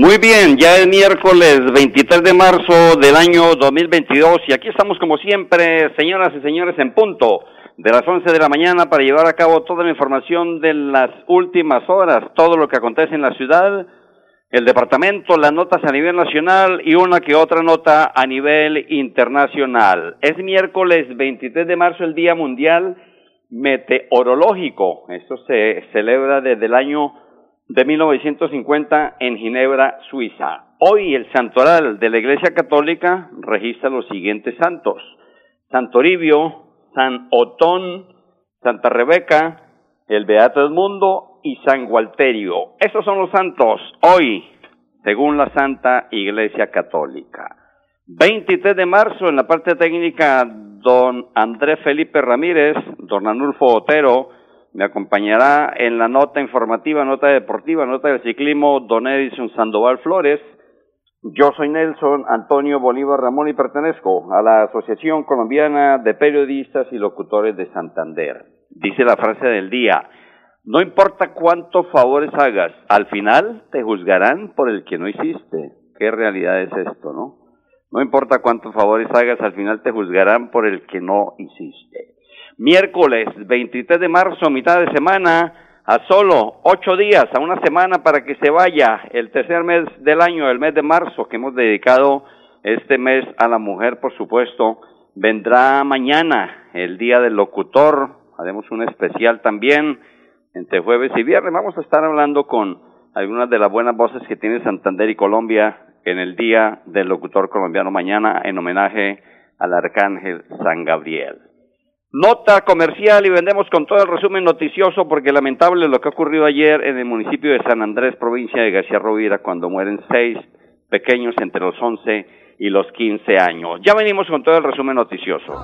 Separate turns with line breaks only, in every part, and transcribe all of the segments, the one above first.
Muy bien, ya es miércoles 23 de marzo del año 2022 y aquí estamos como siempre, señoras y señores, en punto de las 11 de la mañana para llevar a cabo toda la información de las últimas horas, todo lo que acontece en la ciudad, el departamento, las notas a nivel nacional y una que otra nota a nivel internacional. Es miércoles 23 de marzo, el Día Mundial Meteorológico. Esto se celebra desde el año de 1950 en Ginebra, Suiza. Hoy el santoral de la Iglesia Católica registra los siguientes santos. Santoribio, San Otón, Santa Rebeca, el Beato Edmundo y San Gualterio. Estos son los santos hoy, según la Santa Iglesia Católica. 23 de marzo, en la parte técnica, don Andrés Felipe Ramírez, don Anulfo Otero, me acompañará en la nota informativa, nota deportiva, nota del ciclismo, don Edison Sandoval Flores. Yo soy Nelson Antonio Bolívar Ramón y pertenezco a la Asociación Colombiana de Periodistas y Locutores de Santander. Dice la frase del día, no importa cuántos favores hagas, al final te juzgarán por el que no hiciste. ¿Qué realidad es esto, no? No importa cuántos favores hagas, al final te juzgarán por el que no hiciste miércoles 23 de marzo, mitad de semana, a solo ocho días, a una semana para que se vaya el tercer mes del año, el mes de marzo, que hemos dedicado este mes a la mujer, por supuesto. Vendrá mañana el Día del Locutor, haremos un especial también entre jueves y viernes. Vamos a estar hablando con algunas de las buenas voces que tiene Santander y Colombia en el Día del Locutor Colombiano mañana en homenaje al Arcángel San Gabriel. Nota comercial y vendemos con todo el resumen noticioso porque lamentable lo que ha ocurrido ayer en el municipio de San Andrés, provincia de García Rovira, cuando mueren seis pequeños entre los once y los quince años. Ya venimos con todo el resumen noticioso.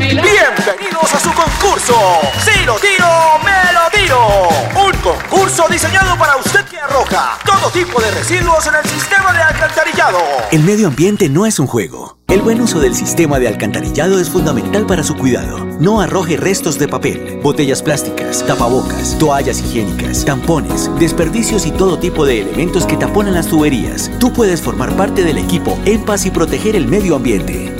Bienvenidos a su concurso. Si lo tiro, me lo tiro. Un concurso diseñado para usted que arroja todo tipo de residuos en el sistema de alcantarillado.
El medio ambiente no es un juego el buen uso del sistema de alcantarillado es fundamental para su cuidado. No arroje restos de papel, botellas plásticas, tapabocas, toallas higiénicas, tampones, desperdicios y todo tipo de elementos que taponan las tuberías. Tú puedes formar parte del equipo En Paz y proteger el medio ambiente.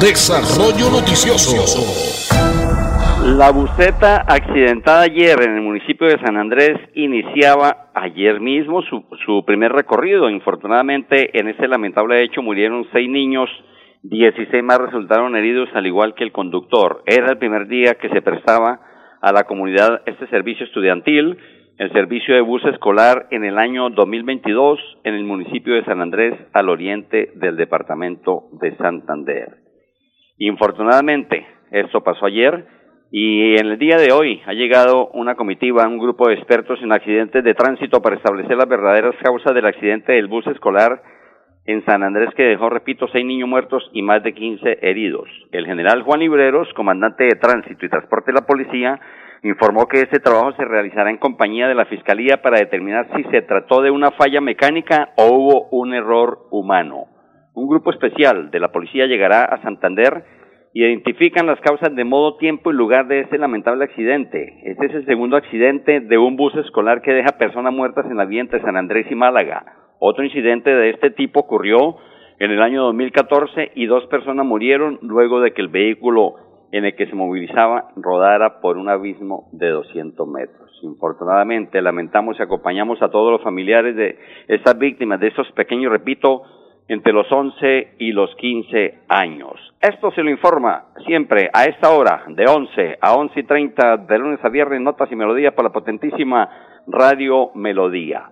Desarrollo Noticioso.
La buceta accidentada ayer en el municipio de San Andrés iniciaba ayer mismo su, su primer recorrido. Infortunadamente, en ese lamentable hecho murieron seis niños 16 más resultaron heridos al igual que el conductor. Era el primer día que se prestaba a la comunidad este servicio estudiantil, el servicio de bus escolar en el año 2022 en el municipio de San Andrés al oriente del departamento de Santander. Infortunadamente, esto pasó ayer y en el día de hoy ha llegado una comitiva, un grupo de expertos en accidentes de tránsito para establecer las verdaderas causas del accidente del bus escolar en San Andrés que dejó, repito, seis niños muertos y más de quince heridos. El general Juan Libreros, comandante de tránsito y transporte de la policía, informó que este trabajo se realizará en compañía de la Fiscalía para determinar si se trató de una falla mecánica o hubo un error humano. Un grupo especial de la policía llegará a Santander y identifican las causas de modo, tiempo y lugar de este lamentable accidente. Este es el segundo accidente de un bus escolar que deja personas muertas en la vía entre San Andrés y Málaga. Otro incidente de este tipo ocurrió en el año 2014 y dos personas murieron luego de que el vehículo en el que se movilizaba rodara por un abismo de 200 metros. Infortunadamente, lamentamos y acompañamos a todos los familiares de estas víctimas, de estos pequeños, repito, entre los 11 y los 15 años. Esto se lo informa siempre a esta hora, de 11 a 11 y 30, de lunes a viernes, notas y melodías por la potentísima Radio Melodía.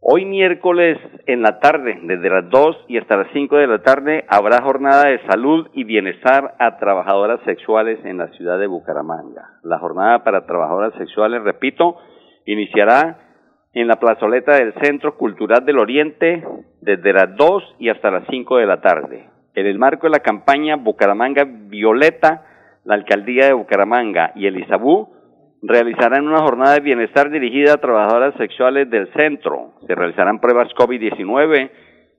Hoy miércoles en la tarde, desde las 2 y hasta las 5 de la tarde, habrá jornada de salud y bienestar a trabajadoras sexuales en la ciudad de Bucaramanga. La jornada para trabajadoras sexuales, repito, iniciará en la plazoleta del Centro Cultural del Oriente desde las 2 y hasta las 5 de la tarde. En el marco de la campaña Bucaramanga Violeta, la Alcaldía de Bucaramanga y el Isabú realizarán una jornada de bienestar dirigida a trabajadoras sexuales del centro. Se realizarán pruebas COVID-19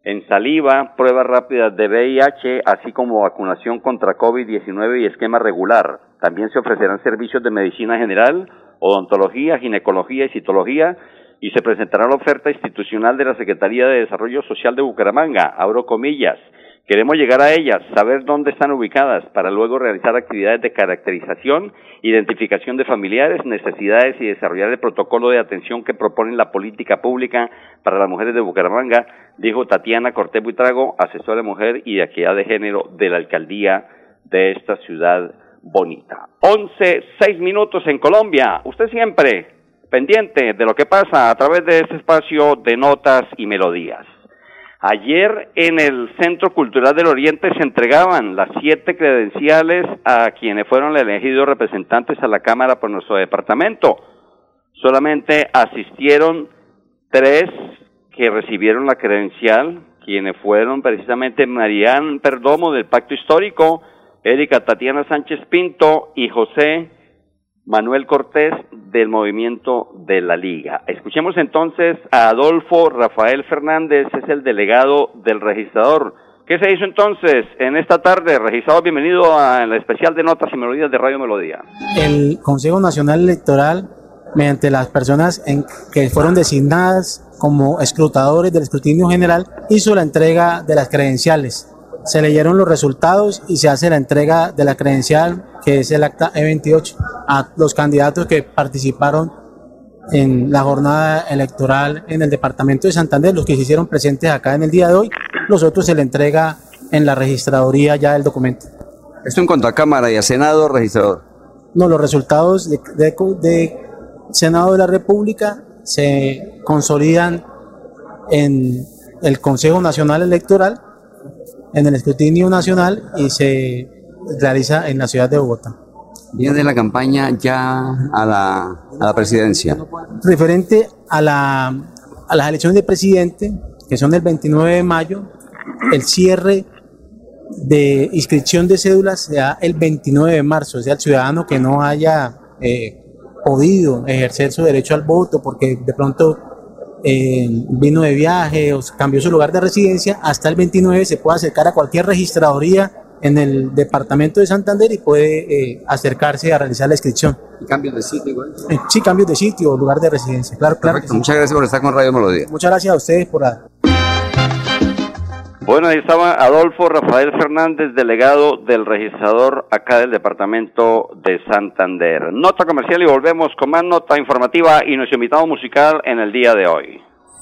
en saliva, pruebas rápidas de VIH, así como vacunación contra COVID-19 y esquema regular. También se ofrecerán servicios de medicina general, odontología, ginecología y citología y se presentará la oferta institucional de la Secretaría de Desarrollo Social de Bucaramanga, abro comillas, Queremos llegar a ellas, saber dónde están ubicadas, para luego realizar actividades de caracterización, identificación de familiares, necesidades y desarrollar el protocolo de atención que propone la política pública para las mujeres de Bucaramanga, dijo Tatiana Cortés Buitrago, asesora de mujer y de equidad de género de la alcaldía de esta ciudad bonita. Once, seis minutos en Colombia. Usted siempre pendiente de lo que pasa a través de este espacio de notas y melodías. Ayer en el Centro Cultural del Oriente se entregaban las siete credenciales a quienes fueron elegidos representantes a la Cámara por nuestro departamento. Solamente asistieron tres que recibieron la credencial, quienes fueron precisamente Marián Perdomo del Pacto Histórico, Erika Tatiana Sánchez Pinto y José Manuel Cortés del movimiento de la Liga. Escuchemos entonces a Adolfo Rafael Fernández, es el delegado del registrador. ¿Qué se hizo entonces en esta tarde? Registrador, bienvenido al especial de notas y melodías de Radio Melodía.
El Consejo Nacional Electoral, mediante las personas en que fueron designadas como escrutadores del escrutinio general, hizo la entrega de las credenciales se leyeron los resultados y se hace la entrega de la credencial, que es el acta E28, a los candidatos que participaron en la jornada electoral en el departamento de Santander, los que se hicieron presentes acá en el día de hoy, los otros se le entrega en la registraduría ya el documento.
¿Esto en cuanto a Cámara y a Senado, registrador?
No, los resultados de, de Senado de la República se consolidan en el Consejo Nacional Electoral en el escrutinio nacional y se realiza en la ciudad de Bogotá.
Viene la campaña ya a la, a la presidencia.
Referente a, la, a las elecciones de presidente, que son el 29 de mayo, el cierre de inscripción de cédulas se da el 29 de marzo, o sea, el ciudadano que no haya eh, podido ejercer su derecho al voto porque de pronto eh, vino de viaje o cambió su lugar de residencia, hasta el 29 se puede acercar a cualquier registraduría en el departamento de Santander y puede eh, acercarse a realizar la inscripción.
¿Y cambios de sitio igual?
Eh, sí, cambios de sitio o lugar de residencia, claro, claro.
Muchas gracias por estar con Radio Melodía.
Muchas gracias a ustedes por...
Bueno, ahí estaba Adolfo Rafael Fernández, delegado del registrador acá del departamento de Santander. Nota comercial y volvemos con más nota informativa y nuestro invitado musical en el día de hoy.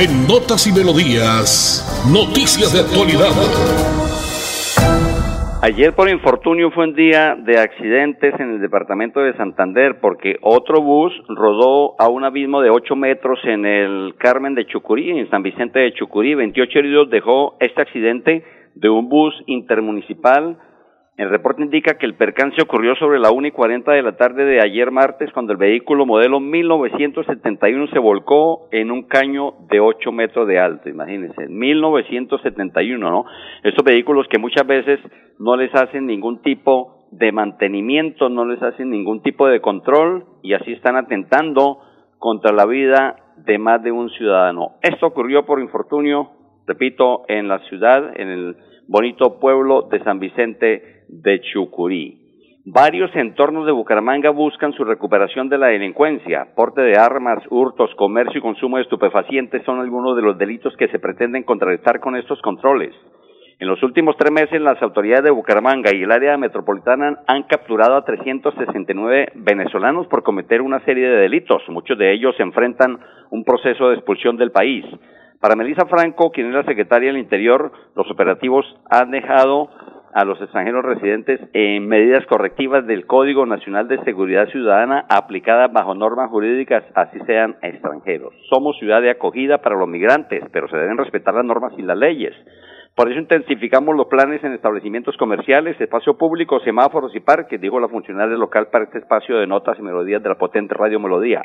En Notas y Melodías, noticias de actualidad.
Ayer por infortunio fue un día de accidentes en el departamento de Santander porque otro bus rodó a un abismo de 8 metros en el Carmen de Chucurí, en San Vicente de Chucurí. 28 heridos dejó este accidente de un bus intermunicipal el reporte indica que el percance ocurrió sobre la 1 y 40 de la tarde de ayer martes cuando el vehículo modelo 1971 se volcó en un caño de 8 metros de alto, imagínense, 1971, ¿no? Estos vehículos que muchas veces no les hacen ningún tipo de mantenimiento, no les hacen ningún tipo de control y así están atentando contra la vida de más de un ciudadano. Esto ocurrió por infortunio, repito, en la ciudad, en el bonito pueblo de San Vicente de Chucurí. Varios entornos de Bucaramanga buscan su recuperación de la delincuencia. Porte de armas, hurtos, comercio y consumo de estupefacientes son algunos de los delitos que se pretenden contrarrestar con estos controles. En los últimos tres meses, las autoridades de Bucaramanga y el área metropolitana han capturado a 369 venezolanos por cometer una serie de delitos. Muchos de ellos enfrentan un proceso de expulsión del país. Para Melissa Franco, quien es la secretaria del Interior, los operativos han dejado a los extranjeros residentes en medidas correctivas del Código Nacional de Seguridad Ciudadana aplicadas bajo normas jurídicas, así sean extranjeros. Somos ciudad de acogida para los migrantes, pero se deben respetar las normas y las leyes. Por eso intensificamos los planes en establecimientos comerciales, espacio público, semáforos y parques, dijo la funcionaria local para este espacio de notas y melodías de la potente Radio Melodía.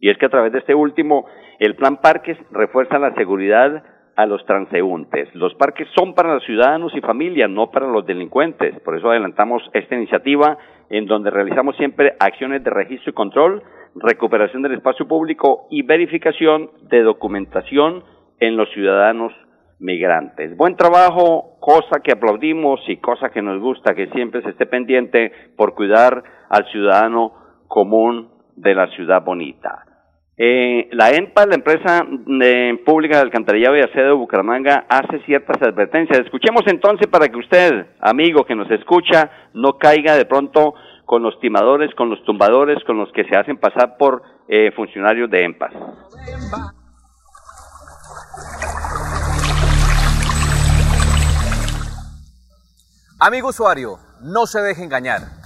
Y es que a través de este último, el plan Parques refuerza la seguridad a los transeúntes. Los parques son para los ciudadanos y familias, no para los delincuentes. Por eso adelantamos esta iniciativa en donde realizamos siempre acciones de registro y control, recuperación del espacio público y verificación de documentación en los ciudadanos migrantes. Buen trabajo, cosa que aplaudimos y cosa que nos gusta que siempre se esté pendiente por cuidar al ciudadano común de la ciudad bonita. Eh, la EMPA, la empresa eh, pública de alcantarillado y aseo de Bucaramanga, hace ciertas advertencias. Escuchemos entonces para que usted, amigo que nos escucha, no caiga de pronto con los timadores, con los tumbadores, con los que se hacen pasar por eh, funcionarios de EMPA.
Amigo usuario, no se deje engañar.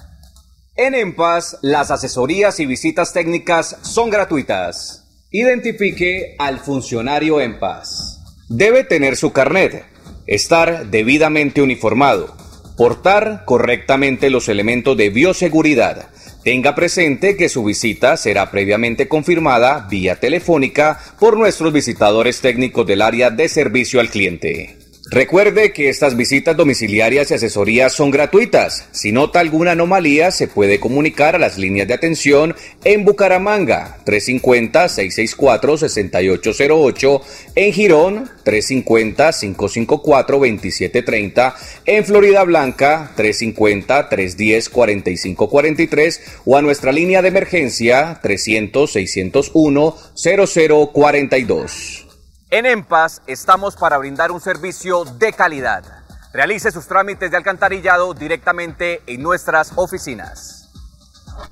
En EMPAS, las asesorías y visitas técnicas son gratuitas. Identifique al funcionario EMPAS. Debe tener su carnet, estar debidamente uniformado, portar correctamente los elementos de bioseguridad. Tenga presente que su visita será previamente confirmada vía telefónica por nuestros visitadores técnicos del área de servicio al cliente. Recuerde que estas visitas domiciliarias y asesorías son gratuitas. Si nota alguna anomalía, se puede comunicar a las líneas de atención en Bucaramanga 350-664-6808, en Girón 350-554-2730, en Florida Blanca 350-310-4543 o a nuestra línea de emergencia 300-601-0042. En EMPAS estamos para brindar un servicio de calidad. Realice sus trámites de alcantarillado directamente en nuestras oficinas.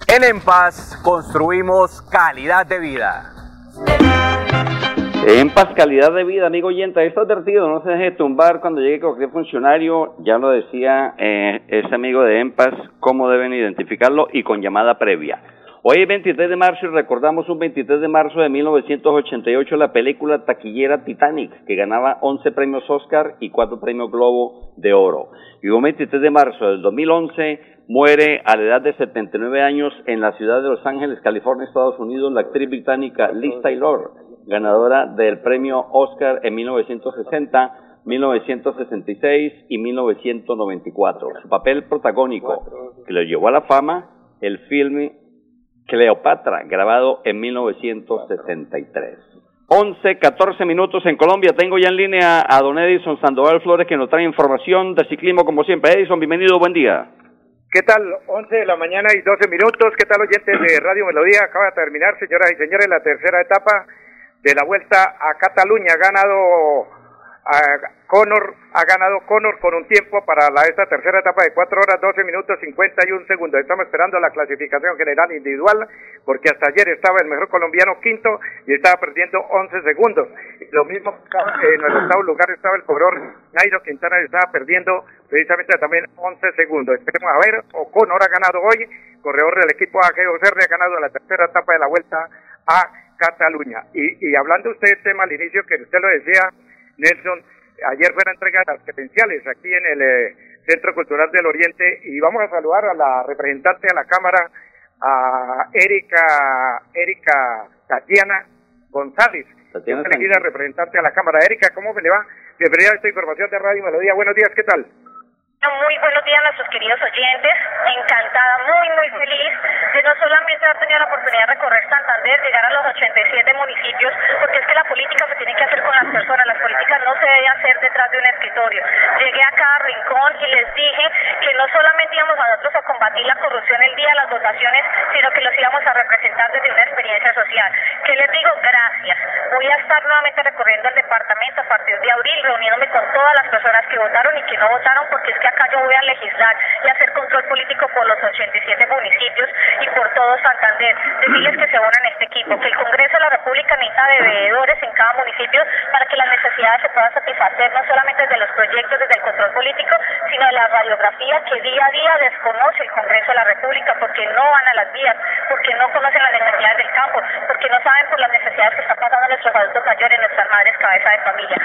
En EMPAS construimos calidad de vida.
En paz, calidad de vida, amigo oyente, está advertido, no se deje tumbar cuando llegue cualquier funcionario, ya lo decía eh, ese amigo de EMPAS, cómo deben identificarlo y con llamada previa. Hoy es 23 de marzo y recordamos un 23 de marzo de 1988 la película taquillera Titanic, que ganaba 11 premios Oscar y 4 premios Globo de Oro. Y un 23 de marzo del 2011 muere a la edad de 79 años en la ciudad de Los Ángeles, California, Estados Unidos, la actriz británica Liz Taylor, ganadora del premio Oscar en 1960, 1966 y 1994. Su papel protagónico que lo llevó a la fama, el filme Cleopatra, grabado en 1973. 11, 14 minutos en Colombia. Tengo ya en línea a don Edison Sandoval Flores que nos trae información de ciclismo como siempre. Edison, bienvenido, buen día.
¿Qué tal? 11 de la mañana y 12 minutos. ¿Qué tal, oyentes de Radio Melodía? Acaba de terminar, señoras y señores, la tercera etapa de la vuelta a Cataluña. Ganado Conor ha ganado Conor con un tiempo para esta tercera etapa de 4 horas 12 minutos 51 segundos. Estamos esperando la clasificación general individual porque hasta ayer estaba el mejor colombiano quinto y estaba perdiendo 11 segundos. Lo mismo en el octavo lugar estaba el corredor Nairo Quintana y estaba perdiendo precisamente también 11 segundos. Esperemos a ver, Conor ha ganado hoy, corredor del equipo AG2R ha ganado la tercera etapa de la vuelta a Cataluña. Y, y hablando usted del tema al inicio que usted lo decía, Nelson, Ayer fueron entregadas las credenciales aquí en el eh, Centro Cultural del Oriente y vamos a saludar a la representante de la Cámara, a Erika, Erika Tatiana González, Tatiana elegida representante de la Cámara. Erika, ¿cómo me le va? Bienvenida a esta información de Radio Melodía. Buenos días, ¿qué tal?
Muy buenos días a nuestros queridos oyentes. Encantada, muy, muy feliz de no solamente haber tenido la oportunidad de recorrer Santander, llegar a los 87 municipios, porque es que la política se tiene que hacer con las personas. Las políticas no se deben hacer detrás de un escritorio. Llegué a cada rincón y les dije que no solamente íbamos a nosotros a combatir la corrupción el día de las votaciones, sino que los íbamos a representar desde una experiencia social. ¿Qué les digo? Gracias. Voy a estar nuevamente recorriendo el departamento a partir de abril, reuniéndome con todas las personas que votaron y que no votaron, porque es que acá yo voy a legislar y hacer control político por los 87 municipios y por todo Santander. Decirles que se unan a este equipo, que el Congreso de la República necesita de veedores en cada municipio para que las necesidades se puedan satisfacer no solamente desde los proyectos, desde el control político, sino de la radiografía que día a día desconoce el Congreso de la República porque no van a las vías, porque no conocen las necesidades del campo, porque no saben por las necesidades que están pasando nuestros adultos mayores, nuestras madres cabeza de familia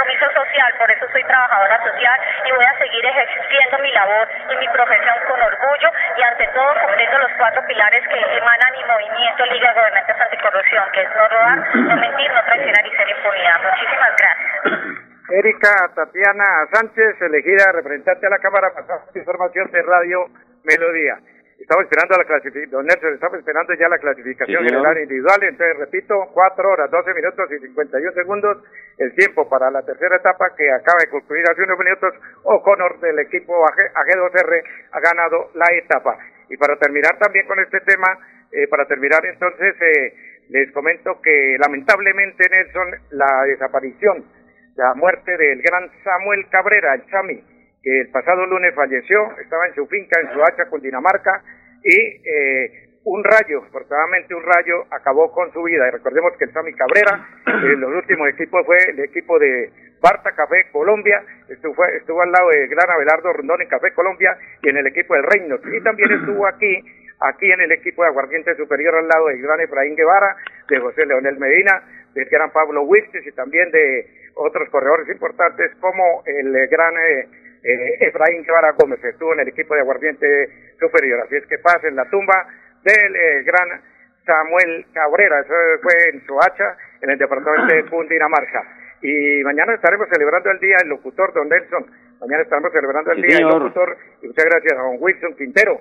compromiso social, por eso soy trabajadora social y voy a seguir ejerciendo mi labor y mi profesión con orgullo y ante todo cumpliendo los cuatro pilares que emanan mi movimiento Liga de Gobernantes Anticorrupción, que es no robar, no mentir, no traicionar y ser impunidad. Muchísimas gracias.
Erika Tatiana Sánchez, elegida representante a la Cámara, pasada información de Radio Melodía. Estamos esperando la clasificación, don Nelson, estamos esperando ya la clasificación general individual. Entonces, repito, 4 horas, 12 minutos y 51 segundos el tiempo para la tercera etapa que acaba de concluir hace unos minutos. O'Connor del equipo AG2R ha ganado la etapa. Y para terminar también con este tema, eh, para terminar entonces, eh, les comento que lamentablemente, Nelson, la desaparición, la muerte del gran Samuel Cabrera, el Chami, que el pasado lunes falleció, estaba en su finca, en su hacha, con Dinamarca, y eh, un rayo, afortunadamente un rayo, acabó con su vida. Y recordemos que el Sami Cabrera, en los últimos equipos fue el equipo de Barta Café Colombia, estuvo, estuvo al lado de Gran Abelardo Rondón en Café Colombia y en el equipo del Reino. Y también estuvo aquí, aquí en el equipo de Aguardiente Superior al lado de Gran Efraín Guevara, de José Leonel Medina, del gran Pablo Huiches y también de otros corredores importantes como el gran... Eh, eh, Efraín Guevara Gómez estuvo en el equipo de aguardiente superior. Así es que pasa en la tumba del eh, gran Samuel Cabrera, eso fue en Soacha, en el departamento de Cundinamarca. Y mañana estaremos celebrando el día del locutor, don Nelson. Mañana estaremos celebrando el día del locutor. Y muchas gracias a don Wilson Quintero,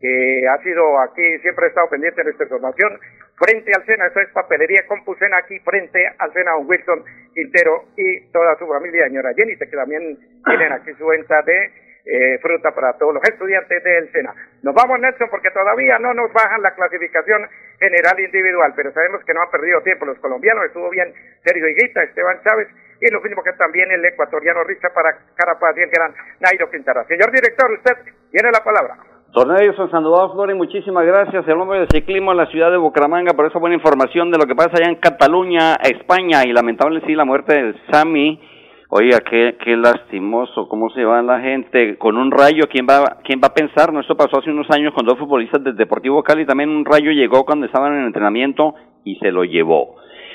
que ha sido aquí, siempre ha estado pendiente de nuestra información, frente al Sena, esto es papelería Compucena aquí frente al Sena, don Wilson Quintero y toda su familia, señora Jenny, que también tienen aquí su venta de eh, fruta para todos los estudiantes del SENA. Nos vamos, Nelson, porque todavía no nos bajan la clasificación general individual, pero sabemos que no han perdido tiempo los colombianos, estuvo bien Sergio Higuita, Esteban Chávez, y lo mismo que también el ecuatoriano Riza para Carapaz y el gran Nairo Quintana. Señor director, usted tiene la palabra.
Don Nelson Sandoval Flores, muchísimas gracias. El hombre de ciclismo en la ciudad de Bucaramanga por esa buena información de lo que pasa allá en Cataluña, España, y lamentable sí la muerte del Sami. Oiga, qué, qué lastimoso, cómo se va la gente con un rayo. ¿Quién va, quién va a pensar? No, esto pasó hace unos años con dos futbolistas del Deportivo Cali. También un rayo llegó cuando estaban en entrenamiento y se lo llevó.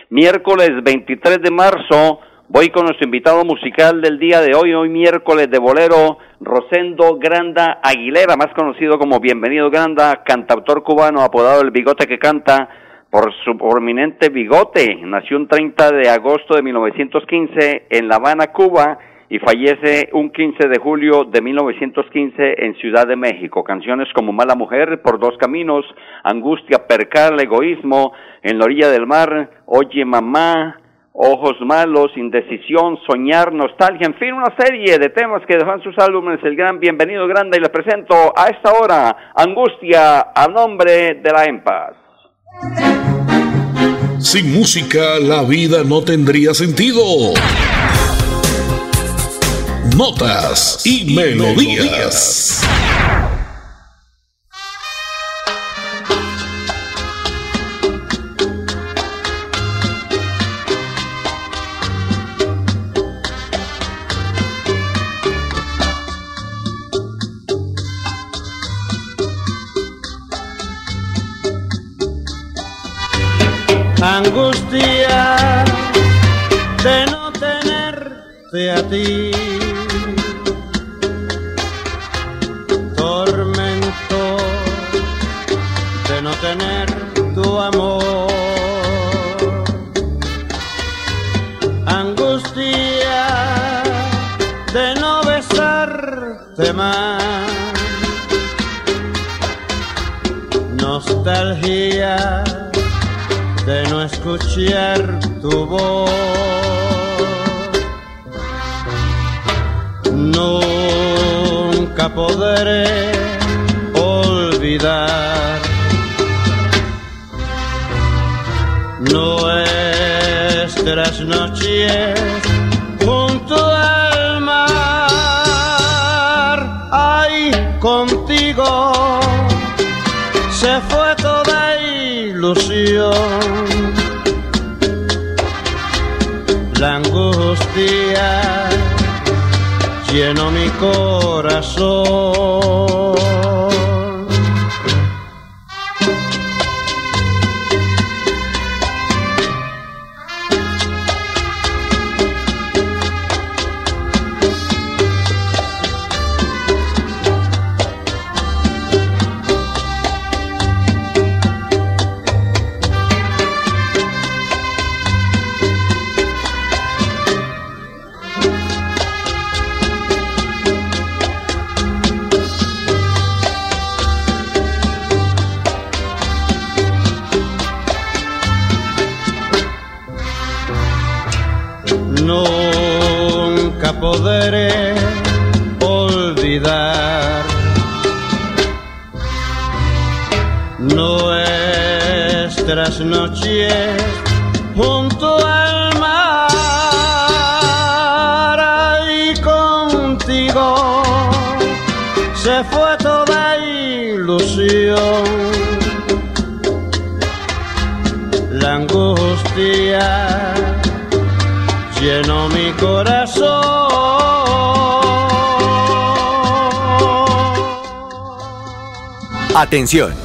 Miércoles 23 de marzo, Voy con nuestro invitado musical del día de hoy, hoy miércoles de bolero, Rosendo Granda Aguilera, más conocido como Bienvenido Granda, cantautor cubano apodado El Bigote que canta por su prominente bigote. Nació un 30 de agosto de 1915 en La Habana, Cuba, y fallece un 15 de julio de 1915 en Ciudad de México. Canciones como Mala Mujer, Por Dos Caminos, Angustia, Percal, Egoísmo, En la Orilla del Mar, Oye Mamá, Ojos Malos, Indecisión, Soñar, Nostalgia, en fin, una serie de temas que dejan sus álbumes el gran Bienvenido Grande y les presento a esta hora Angustia a nombre de la EMPAS.
Sin música la vida no tendría sentido. Notas y, melodías.
Angustia de no tenerte a ti. Tormento de no tener tu amor. Angustia de no besarte más. Nostalgia escuchar tu voz. Nunca podré olvidar nuestras noches junto al mar. Ay, contigo se fue toda ilusión angustia llenó mi corazón. Junto al mar y contigo se fue toda ilusión. La angustia llenó mi corazón.
Atención,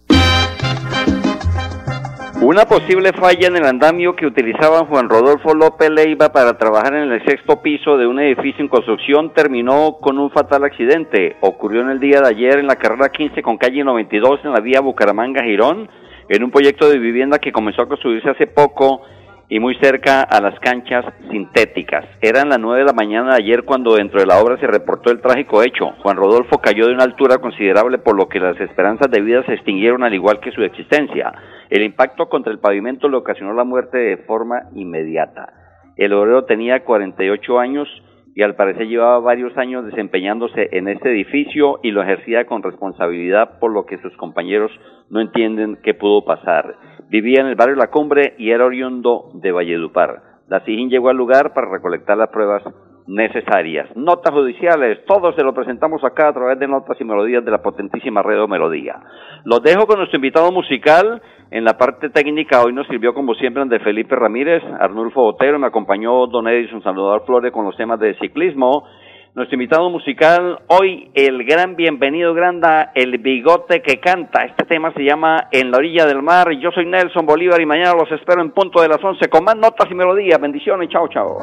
Una posible falla en el andamio que utilizaba Juan Rodolfo López Leiva para trabajar en el sexto piso de un edificio en construcción terminó con un fatal accidente. Ocurrió en el día de ayer en la carrera 15 con calle 92 en la vía Bucaramanga-Girón, en un proyecto de vivienda que comenzó a construirse hace poco y muy cerca a las canchas sintéticas. Eran las 9 de la mañana de ayer cuando dentro de la obra se reportó el trágico hecho. Juan Rodolfo cayó de una altura considerable por lo que las esperanzas de vida se extinguieron al igual que su existencia. El impacto contra el pavimento le ocasionó la muerte de forma inmediata. El obrero tenía 48 años y al parecer llevaba varios años desempeñándose en este edificio y lo ejercía con responsabilidad por lo que sus compañeros no entienden qué pudo pasar. Vivía en el barrio La Cumbre y era oriundo de Valledupar. La SIGIN llegó al lugar para recolectar las pruebas necesarias. Notas judiciales, todo se lo presentamos acá a través de notas y melodías de la potentísima red Melodía. Los dejo con nuestro invitado musical. En la parte técnica hoy nos sirvió como siempre de Felipe Ramírez, Arnulfo Otero, me acompañó Don Edison Salvador Flores con los temas de ciclismo. Nuestro invitado musical hoy, el gran bienvenido Granda, el bigote que canta. Este tema se llama En la orilla del mar. Yo soy Nelson Bolívar y mañana los espero en punto de las 11 con más notas y melodías. Bendiciones, chao, chao.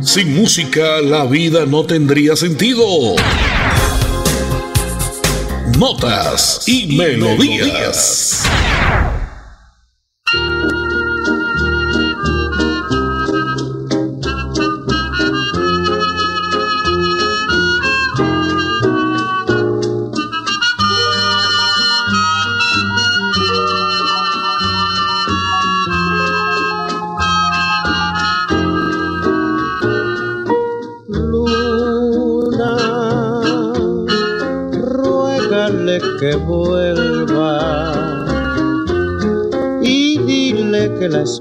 Sin música la vida no tendría sentido. Notas y, melodías.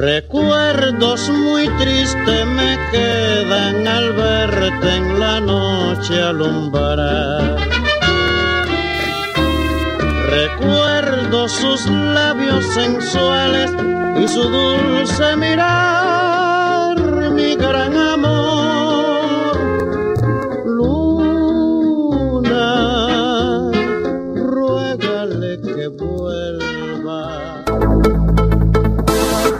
Recuerdos muy tristes me quedan al verte en la noche alumbrar. Recuerdo sus labios sensuales y su dulce mirar, mi gran